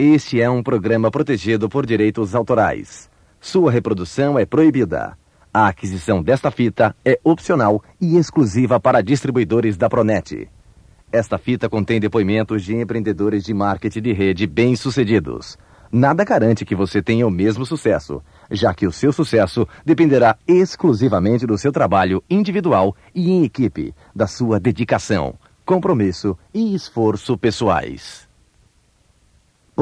Este é um programa protegido por direitos autorais. Sua reprodução é proibida. A aquisição desta fita é opcional e exclusiva para distribuidores da Pronet. Esta fita contém depoimentos de empreendedores de marketing de rede bem-sucedidos. Nada garante que você tenha o mesmo sucesso, já que o seu sucesso dependerá exclusivamente do seu trabalho individual e em equipe, da sua dedicação, compromisso e esforço pessoais.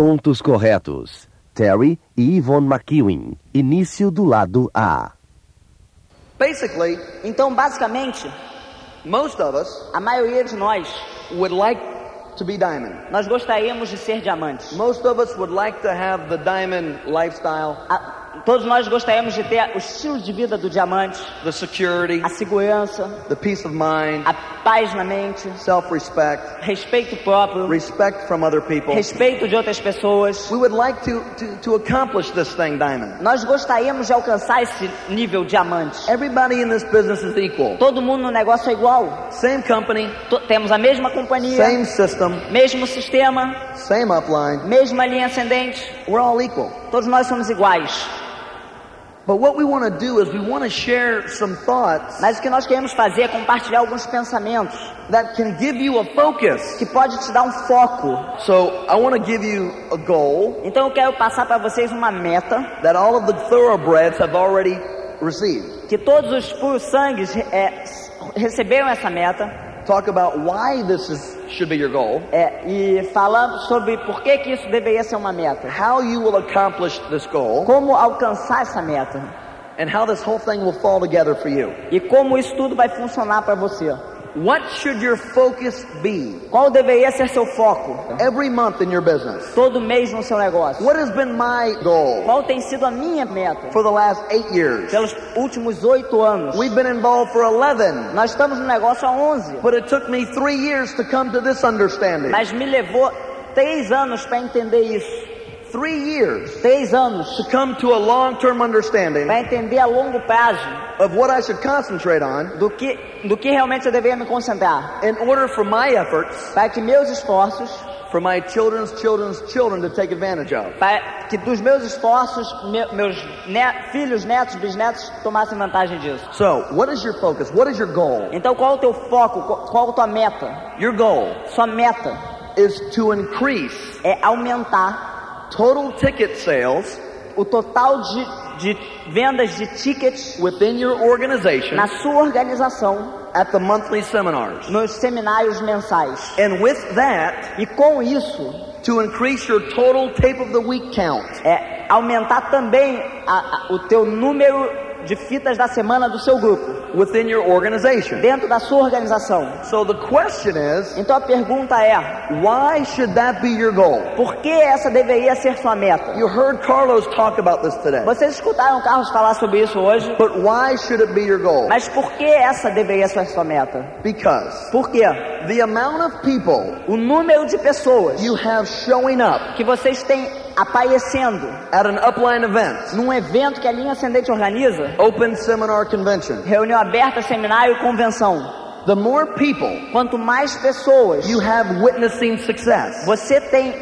Pontos corretos. Terry e Yvonne McEwen. Início do lado A. Basically, Então, basicamente, most of us a maioria de nós, would like to be diamond. nós gostaríamos de ser diamantes. Most of us would like to have the diamond lifestyle, A- todos nós gostaríamos de ter o estilo de vida do diamante, the security, a segurança, the peace of mind, a paz na mente, self-respect, respeito próprio, respect from other people. respeito de outras pessoas. We would like to, to, to accomplish this thing, diamond. Nós gostaríamos de alcançar esse nível diamante. Everybody in this business is equal. Todo mundo no negócio é igual. Same company, To- temos a mesma companhia, same system, mesmo sistema, same upline. mesma linha ascendente. We're all equal. Todos nós somos iguais. Mas o que nós queremos fazer é compartilhar alguns pensamentos that can give you a focus. que pode te dar um foco. So I want to give you a goal Então eu quero passar para vocês uma meta that all of the thoroughbreds have already received. que todos os puros sangues é, receberam essa meta Talk about why this is should be your goal, é, e falando sobre por que, que isso deveria ser uma meta, how you will accomplish this goal, como alcançar essa meta and how this whole thing will fall together for you. e como isso tudo vai funcionar para você. What should your focus be Qual deveria ser seu foco every month in your business? todo mês no seu negócio? What has been my goal Qual tem sido a minha meta for the last eight years? pelos últimos oito anos? We've been involved for 11, Nós estamos no negócio há 11, but it took me three years to come to this understanding. mas me levou três anos para entender isso. Three years Três anos to come to a long-term understanding para entender a longo prazo of what I should concentrate on do que, do que realmente eu deveria me concentrar. in order for my efforts, Para que meus esforços, for my children's children's children to take advantage of. para que dos meus esforços, me- meus ne- filhos, netos, bisnetos tomassem vantagem disso. So, what is your focus? What is your goal? Então qual é o teu foco? Qual, qual a tua meta? Your goal Sua meta is to increase é aumentar total ticket sales o total de, de vendas de tickets within your organization na sua organização at the monthly seminars. nos seminários mensais. And with that, E com isso, to increase your total tape of the week count. é aumentar também a- a- o teu número de fitas da semana do seu grupo, within your organization. dentro da sua organização. So the question is, Então a pergunta é: why should that be your goal? por que essa deveria ser sua meta? You heard Carlos talk about this today. Vocês escutaram Carlos falar sobre isso hoje? But why should it be your goal? Mas por que essa deveria ser sua meta? Because Por quê? the amount of people O número de pessoas you have showing up que vocês têm aparecendo at an upline event, num evento que a linha ascendente organiza, open seminar convention, reunião aberta, seminário convenção. the more people Quanto mais pessoas you have witnessing success, você tem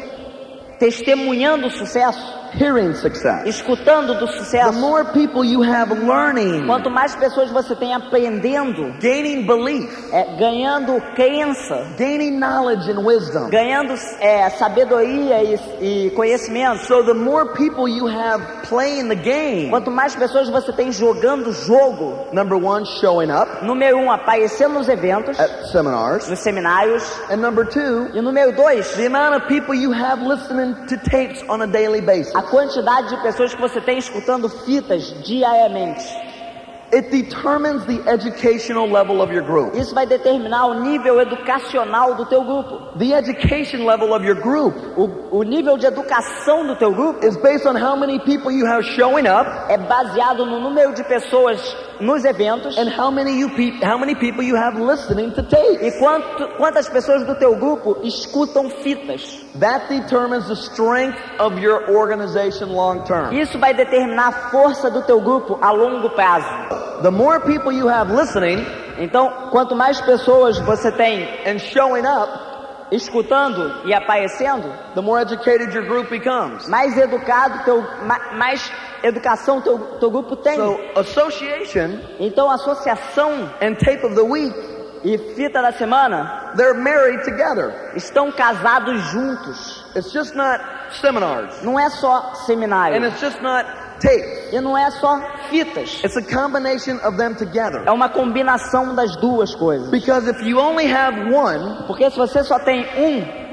testemunhando o sucesso, hearing success, escutando do the sucesso, more people you have learning, quanto mais pessoas você tem aprendendo, gaining belief, é, ganhando crença, gaining knowledge and wisdom. ganhando é, sabedoria e, e conhecimento, So the more people you have playing the game, quanto mais pessoas você tem jogando o jogo, number one, showing up. Número um, aparecendo nos eventos, at seminars, nos seminários, and number two, e número dois, the amount of people you have listening to tapes on a daily basis. a quantidade de pessoas que você tem escutando fitas diariamente. It determines the educational level of your group. Isso vai determinar o nível educacional do teu grupo. The education level of your group O, o nível de educação do teu grupo is based on how many people you have showing up é baseado no número de pessoas nos eventos and how many you pe- how many people you have listening to tapes. e quanto, quantas pessoas do teu grupo escutam fitas. That determines the strength of your organization long term. Isso vai determinar a força do teu grupo a longo prazo. The more people you have listening Então, quanto mais pessoas você tem and showing up, escutando e aparecendo, the more educated your group becomes. mais educado teu, ma- mais educação teu, teu grupo tem. So association Então associação and tape of the week, e fita da semana they're married together. estão casados juntos. It's just not seminars. Não é só And seminário it's just not tapes. e não é só fitas. It's a combination of them together. É uma combinação das duas coisas. Because if you only have one, Porque se você só tem um,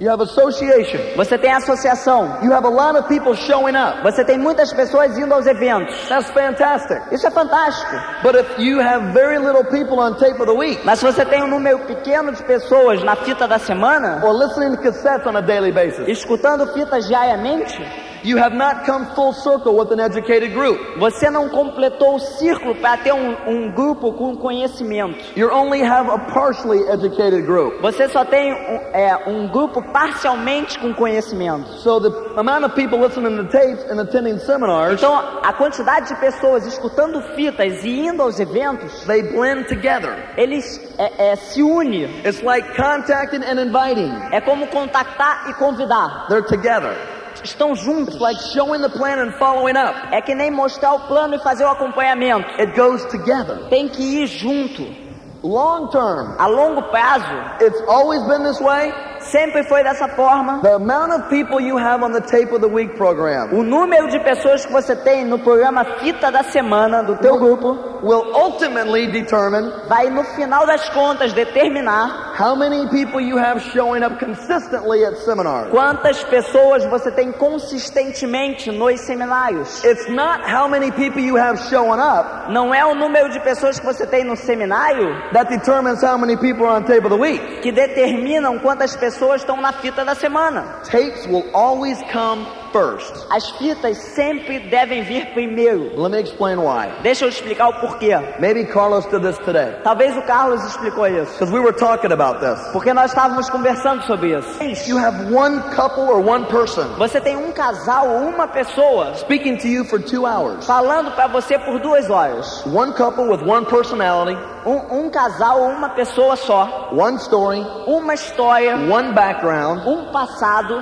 you have association. você tem associação. You have a lot of people showing up. Você tem muitas pessoas indo aos eventos. That's fantastic. Isso é fantástico. But if you have very little people on tape of the week Mas se você tem um número pequeno de pessoas na fita da semana, or listening to cassettes on a daily basis, escutando fitas diariamente, you have not come full circle with an educated group. você não completou o círculo para ter um, um grupo com conhecimento. You only have a partially educated group. Você só tem um, é, um grupo parcialmente com conhecimento. So the amount of people listening to tapes and attending seminars, Então, a quantidade de pessoas escutando fitas e indo aos eventos, they blend together. eles é, é, se unem. It's like contacting and inviting. É como contactar e convidar. They're together. Estão juntos. Like showing the plan and following up. É que nem mostrar o plano e fazer o acompanhamento. It goes together. Tem que ir junto. Long term, A longo prazo, it's always been this way. Sempre foi dessa forma. The amount of people you have on the tape of the week program O número de pessoas que você tem no programa Fita da Semana do teu grupo will ultimately determine vai no final das contas determinar how many people you have showing up consistently at seminars. quantas pessoas você tem consistentemente nos seminários. It's not how many people you have showing up Não é o número de pessoas que você tem no seminário that determines how many people are on tape of the week. que determinam quantas pessoas estão na fita da semana. Tapes will always come first. As fitas sempre devem vir primeiro. Let me explain why. Deixa eu explicar o porquê. Maybe Carlos did this today Talvez o Carlos explicou isso. because we were talking about this. Porque nós estávamos conversando sobre isso. You have one couple or one person Você tem um casal ou uma pessoa speaking to you for two hours. falando para você por duas horas. One couple with one personality, Um, um casal ou uma pessoa só. one story, Uma história, one background, um passado.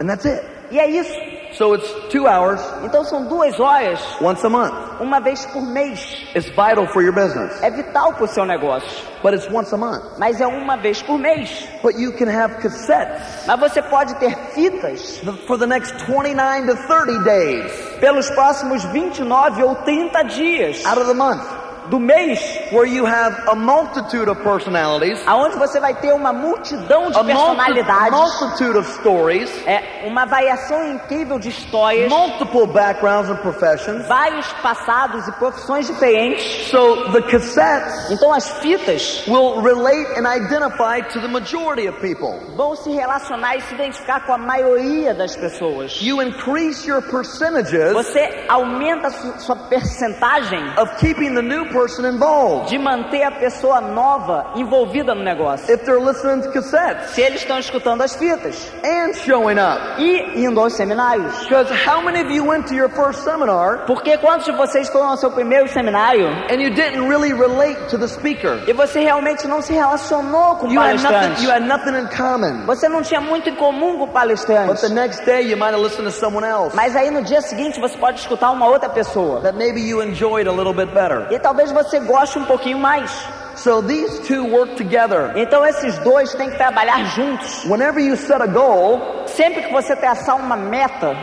and that's it. E é isso. So it's two hours Então são duas horas, once a month. uma vez por mês. It's vital for your business, É vital para o seu negócio. but it's once a month. Mas é uma vez por mês. But you can have cassettes Mas você pode ter fitas for the next 29 to 30 days pelos próximos 29 ou 30 dias out of the month do mês, where you have a multitude of personalities, aonde você vai ter uma multidão de a, personalidades, multitude of stories, é uma variação incrível de histórias, multiple backgrounds and professions. vários passados e profissões diferentes. So the cassettes Então as fitas will relate and identify to the majority of people. vão se relacionar e se identificar com a maioria das pessoas. You increase your percentages Você aumenta sua percentagem of keeping the new person involved de manter a pessoa nova envolvida no negócio. if they're listening to cassettes Se eles estão escutando as fitas and showing up. e indo aos seminários. Because how many of you went to your first seminar Porque quantos de vocês foram ao seu primeiro seminário and you didn't really relate to the speaker? e você realmente não se relacionou com o You had nothing, palestrante? you had nothing in common. Você não tinha muito em comum com o But palestrante. the next day you might have listened to someone else Mas aí no dia seguinte você pode escutar uma outra pessoa. that maybe you enjoyed a little bit better. E talvez você goste um pouquinho mais. So these two work together. Então esses dois têm que trabalhar juntos. Whenever you set a goal Sempre que você traçar uma meta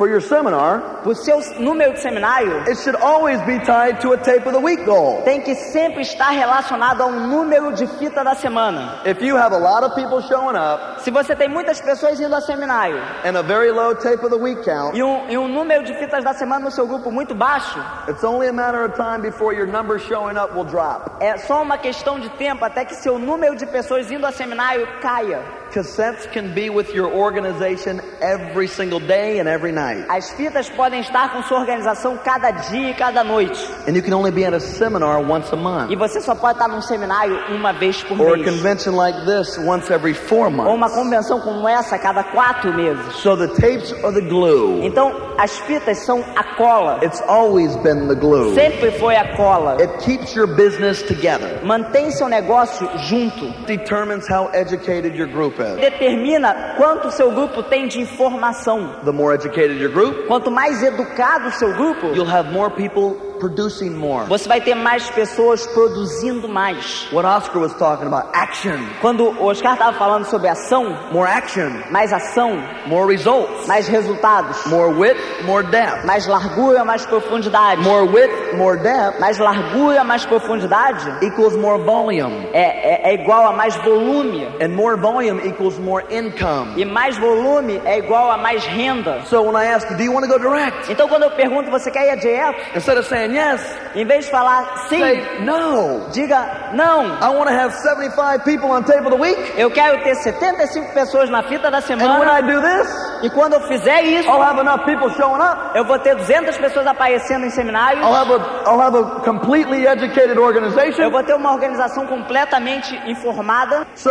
for your seminar, o seu número de seminário, it should always be tied to a tape of the week goal. tem que sempre estar relacionado a um número de fita da semana. If you have a lot of people showing up Se você tem muitas pessoas indo a seminário and a very low tape of the week count, e um, e um número de fitas da semana no seu grupo muito baixo, it's only a matter of time before your numbers showing up will drop. é só uma questão de tempo até que seu número de pessoas indo a seminário caia. Cassettes can be with your organization every single day and every night. As fitas podem estar com sua organização cada dia e cada noite. And you can only be at a seminar once a month. E você só pode estar num seminário uma vez por Or a mês. convention like this once every four Ou uma months. convenção como essa cada quatro meses. So the tapes are the glue. Então, as fitas são a cola. It's always been the glue. Sempre foi a cola. It keeps your business together. Mantém seu negócio junto. Determines how educated your group is. Determina quanto seu grupo tem de informação. The more educated your group, Quanto mais educado o seu grupo, you'll have more people producing more. você vai ter mais pessoas produzindo mais. What Oscar was talking about, action, Quando o Oscar estava falando sobre ação, more action, mais ação, more results, mais resultados, more width, more depth, mais largura, mais profundidade. more width, more depth Mais largura, mais profundidade equals more volume, é, é, é igual a mais volume. and more volume equals more income. E mais volume é igual a mais renda. So when I ask you, do you want to go direct? Então quando eu pergunto, você quer ir direto? Instead of saying yes, Em vez de falar sim, say no. diga não. I want to have 75 people on tape of the week, Eu quero ter 75 pessoas na fita da and when I semana. do this, E quando eu fizer isso, I'll have enough people showing up. eu vou ter 200 pessoas aparecendo em seminário. I'll have a I'll have a completely educated Eu organization. vou ter uma organização completamente informada. So,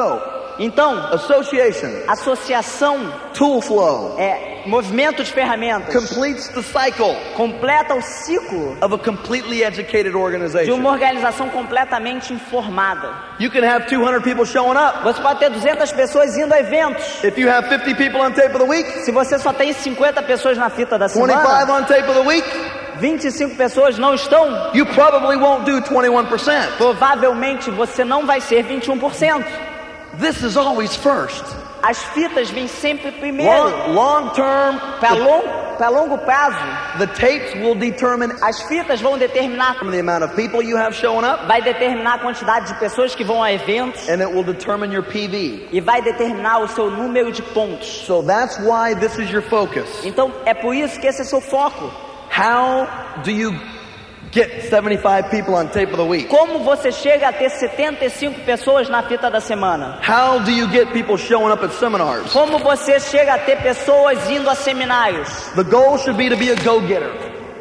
Então, association, associação tool flow, é movimento de ferramentas. completes the cycle Completa o ciclo of a completely educated de uma organization. organização completamente informada. You can have 200 people showing up. Você pode ter 200 pessoas indo a eventos. If you have 50 people on tape of the week, Se você só tem 50 pessoas na fita da 25 semana, on tape of the week, 25 pessoas não estão, you probably won't do 21%. provavelmente você não vai ser 21%. This is always first. As fitas vêm sempre primeiro. Long, long term, Para longo, pra longo prazo, the tapes will determine as fitas vão determinar, the amount of people you have showing up, vai determinar a quantidade de pessoas que vão a eventos and it will determine your PV. e vai determinar o seu número de pontos. So that's why this is your focus. Então é por isso que esse é seu foco. How do you get 75 people on tape of the week? Como você chega a ter 75 pessoas na fita da semana? How do you get people showing up at seminars? Como você chega a ter pessoas indo a seminários? The goal should be to be a go-getter,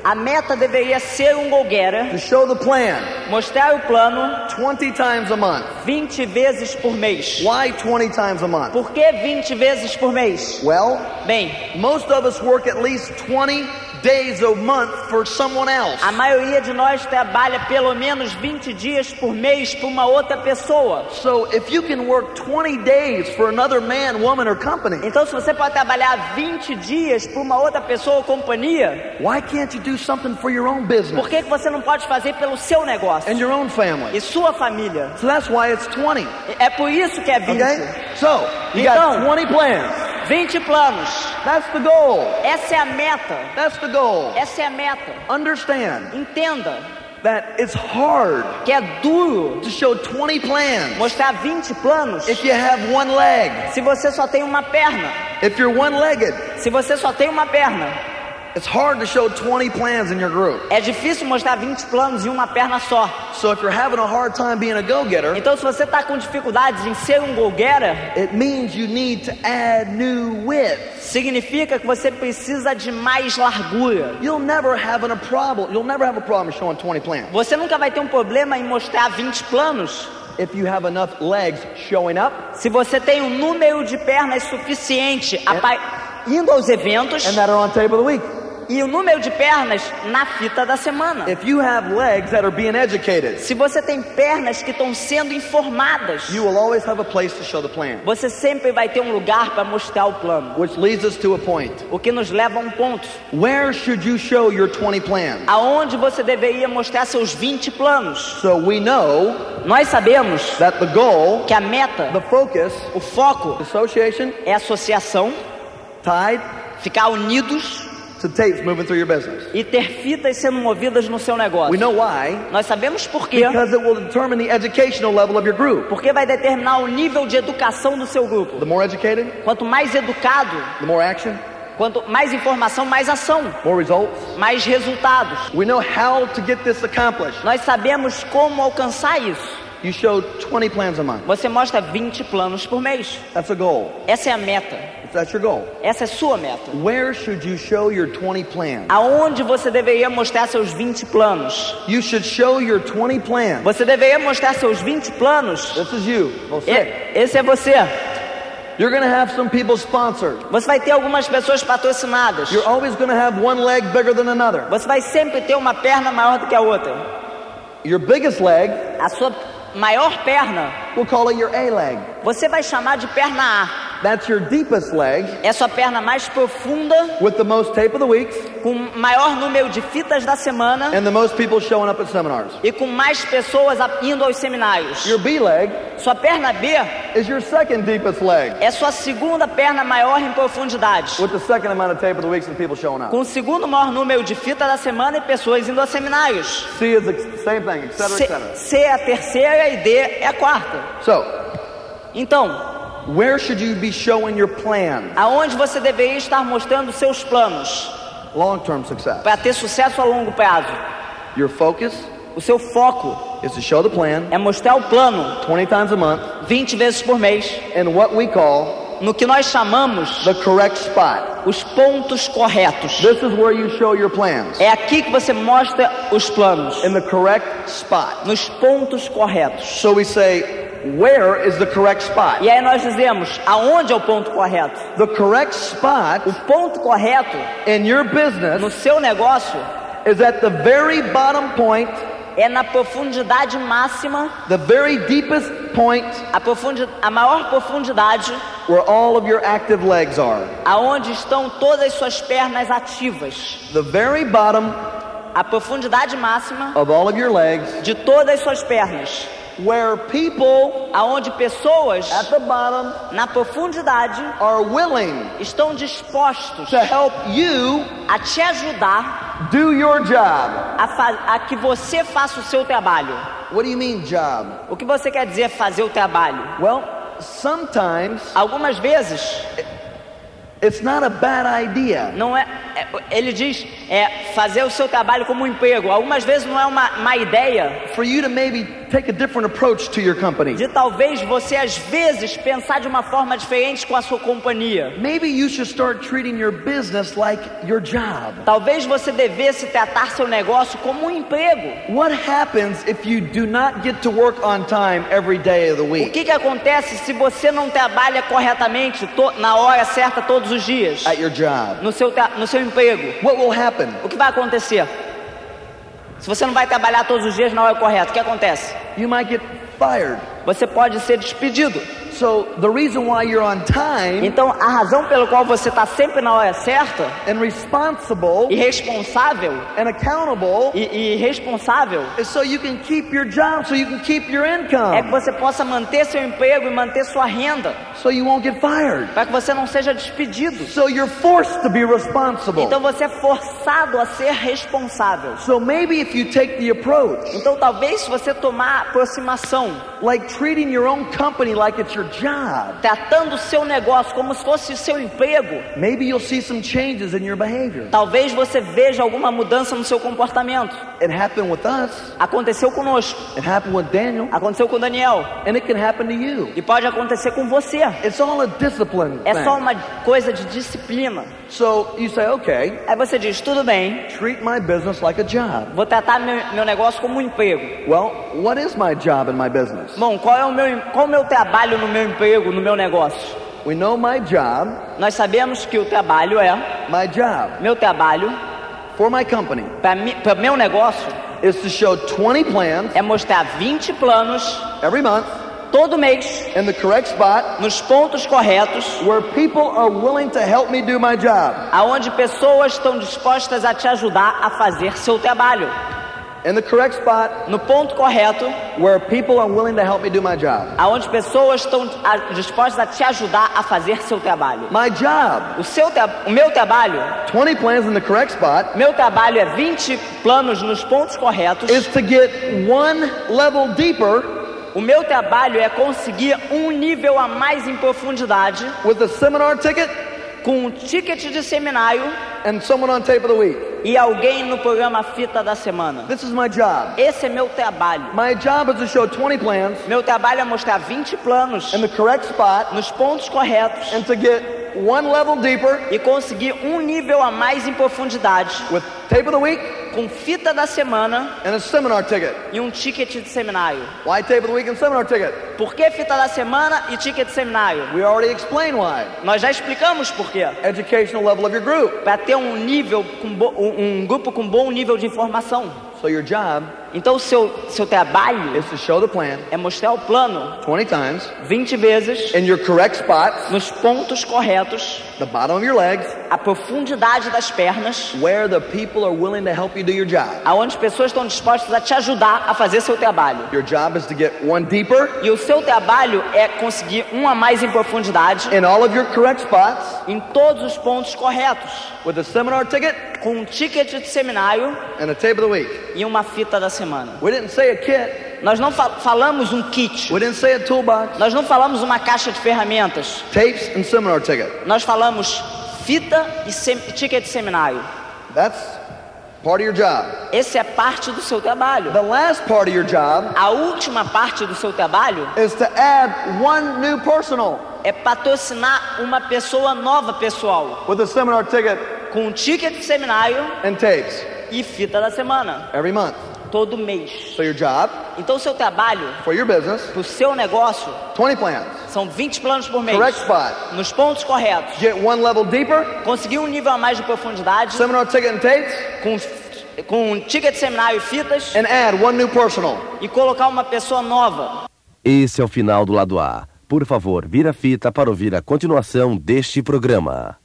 A meta deveria ser um go-getter, to show the plan mostrar o plano 20 times a month. 20 vezes por mês. Why 20 times a month? Por que 20 vezes por mês? Well, Bem, most of us work at least 20 days a month for someone else. a maioria de nós trabalha pelo menos 20 dias por mês para uma outra pessoa. So if you can work 20 days for another man, woman, or company, Então, se você pode trabalhar 20 dias para uma outra pessoa ou companhia, why can't you do something for your own business por que que você não pode fazer pelo seu negócio and your own family? e sua família? So that's why it's 20. É por isso que é 20. Okay? So, you Então- got 20 plans. 20 planos. That's the goal. Essa é a meta. That's the goal. Essa é a meta. Understand Entenda that it's hard que é duro to show 20 plans mostrar 20 planos if you have one leg. se você só tem uma perna. If you're one-legged, Se você só tem uma perna, it's hard to show 20 plans in your group. é difícil mostrar 20 planos em uma perna só. So if you're having a hard time being a go-getter, Então, se você está com dificuldades em ser um go-getter, it means you need to add new width. significa que você precisa de mais largura. You'll never have a problem. You'll never have a problem showing 20 plans Você nunca vai ter um problema em mostrar 20 planos if you have enough legs showing up se você tem um número de pernas suficiente indo aos eventos and that are on tape of the week. E o número de pernas na fita da semana. If you have legs that are being educated, Se você tem pernas que estão sendo informadas, you will always have a place to show the plan. você sempre vai ter um lugar para mostrar o plano. Which leads us to a point. O que nos leva a um ponto. Where should you show your 20 plans? Aonde você deveria mostrar seus 20 planos. So we know Nós sabemos that the goal, que a meta, the focus, o foco association, é associação, tied ficar unidos to tapes moving through your business. e ter fitas sendo movidas no seu negócio. We know why. Nós sabemos por quê. Because it will determine the educational level of your group. Porque vai determinar o nível de educação do seu grupo. The more educated, Quanto mais educado, the more action, quanto mais informação, mais ação, more results. mais resultados. We know how to get this accomplished. Nós sabemos como alcançar isso. You show 20 plans a month. Você mostra 20 planos por mês. That's a goal. Essa é a meta. That's your goal. Essa é sua meta. Where should you show your 20 plans? Aonde você deveria mostrar seus 20 planos? You should show your 20 plans. Você deveria mostrar seus 20 planos? This is you. Você. Esse é você. You're to have some people sponsored. Você vai ter algumas pessoas patrocinadas. You're always to have one leg bigger than another. Você vai sempre ter uma perna maior do que a outra. Your biggest leg, A sua maior perna, we'll call it your A leg. você vai chamar de perna A. That's your deepest leg É sua perna mais profunda, with the most tape of the weeks com maior número de fitas da semana and the most people showing up at seminars. e com mais pessoas indo aos seminários. Your B leg Sua perna B is your second deepest leg é sua segunda perna maior em profundidade, with the second amount of tape of the weeks and people showing up. com o segundo maior número de fitas da semana e pessoas indo aos seminários. C is the same thing, etc., C, etc. C é a terceira e D é a quarta. So, Então, where should you be showing your plan? aonde você deveria estar mostrando seus planos Long-term success. para ter sucesso a longo prazo? Your focus O seu foco is to show the plan é mostrar o plano 20 times a month 20 vezes por mês, in what we call no que nós chamamos the correct spot. os pontos corretos. This is where you show your plans. É aqui que você mostra os planos, In the correct spot. nos pontos corretos. So we say, where is the correct spot? E aí nós dizemos aonde é o ponto correto. The correct spot O ponto correto in your no business seu negócio is at the very bottom point, é na profundidade máxima, the very deepest point a, profundi a maior profundidade, where all of your active legs are. aonde estão todas as suas pernas ativas. The very bottom A profundidade máxima of all of your legs, de todas as suas pernas, where people aonde pessoas at the bottom na profundidade are willing estão dispostos to help you a te ajudar do your job. a, a que você faça o seu trabalho. What do you mean, job? O que você quer dizer fazer o trabalho? Well, sometimes Algumas vezes it's not a bad idea. não é, é- ele diz é fazer o seu trabalho como um emprego. Algumas vezes não é uma má ideia for you to maybe take a different approach to your company. de talvez você às vezes pensar de uma forma diferente com a sua companhia. Maybe you should start treating your business like your job. Talvez você devesse tratar seu negócio como um emprego. What happens if you do not get to work on time every day of the O week que, que acontece se você não trabalha corretamente na hora certa todos os dias? at your job? No seu, no seu emprego. What will happen? O que vai acontecer? Se você não vai trabalhar todos os dias na hora correta, o que acontece? You might get fired. Você pode ser despedido. So the reason why you're on time Então, a razão pela qual você está sempre na hora certa and responsible e responsável and accountable e, e responsável is so you can keep your job, so you can keep your é que income, você possa manter seu emprego e manter sua renda, so you won't get fired. para que você não seja despedido. So you're forced to be responsible. Então você é forçado a ser responsável. So maybe if you take the approach, Então talvez se você tomar a aproximação, like treating your own company like it's your job, tratando o seu negócio como se fosse o seu emprego, maybe you'll see some changes in your behavior. talvez você veja alguma mudança no seu comportamento. It happened with us, Aconteceu conosco, it happened with Daniel, aconteceu com Daniel and it can happen to you. e pode acontecer com você. It's all a discipline É só thing. uma coisa de disciplina. So you say, okay, Aí você diz, tudo bem, treat my business like a job. vou tratar meu, meu negócio como um emprego. Well, what is my job in my business? Bom, qual é o meu, qual é o meu trabalho no meu emprego, no meu negócio? We know my job, Nós sabemos que o trabalho é, my job meu trabalho, for my company para meu negócio, is to show 20 plans é mostrar 20 planos every month todo mês, in the correct spot nos pontos corretos, where people are willing to help me do my job. aonde pessoas estão dispostas a te ajudar a fazer seu trabalho. In the correct spot No ponto correto, where people are willing to help me do my job. aonde pessoas estão dispostas a te ajudar a fazer seu trabalho. My job, O, seu o meu trabalho, 20 plans in the correct spot, meu trabalho é 20 planos nos pontos corretos. is to get one level deeper O meu trabalho é conseguir um nível a mais em profundidade with a seminar ticket com um ticket de seminário and someone on tape of the week. E alguém no programa Fita da Semana. This is my job. Esse é meu trabalho. My job is to show 20 plans Meu trabalho é mostrar 20 planos in the correct spot nos pontos corretos and to get one level deeper e conseguir um nível a mais em profundidade with tape of the week com fita da semana and a seminar ticket. e um ticket de seminário. Why tape of the week and seminar ticket? Por que fita da semana e ticket de seminário? We already explained why. Nós já explicamos por quê. Educational level of your group. Para ter um nível um, um grupo com bom nível de informação. So your job Então o seu seu trabalho is to show the plan é mostrar o plano 20 times 20 vezes in your correct spots, nos pontos corretos, the bottom of your legs, a profundidade das pernas, where the people are willing to help you do your job. aonde as pessoas estão dispostas a te ajudar a fazer seu trabalho. Your job is to get one deeper E o seu trabalho é conseguir um a mais em profundidade in all of your correct spots em todos os pontos corretos, with a seminar ticket com um ticket de seminário and a tape of the week. e uma fita da semana. We didn't say a kit. Nós não fa- falamos um kit, We didn't say a toolbox. nós não falamos uma caixa de ferramentas, Tapes and seminar ticket. nós falamos fita e ticket de seminário. That's part of your job. Esse é parte do seu trabalho. The last part of your job A última parte do seu trabalho is to add one new personal é patrocinar uma pessoa nova pessoal, with a seminar ticket com um ticket de seminário and tapes e fita da semana, every month. Todo mês. So your job Então o seu trabalho, for your business, para o seu negócio, 20 plans, são 20 planos por mês. correct spot. Nos pontos corretos. Get one level deeper, Conseguir um nível a mais de profundidade, seminar ticket and tapes, com, com um ticket de seminário e fitas, and add one new personal. e colocar uma pessoa nova. Esse é o final do lado A. Por favor, vira a fita para ouvir a continuação deste programa.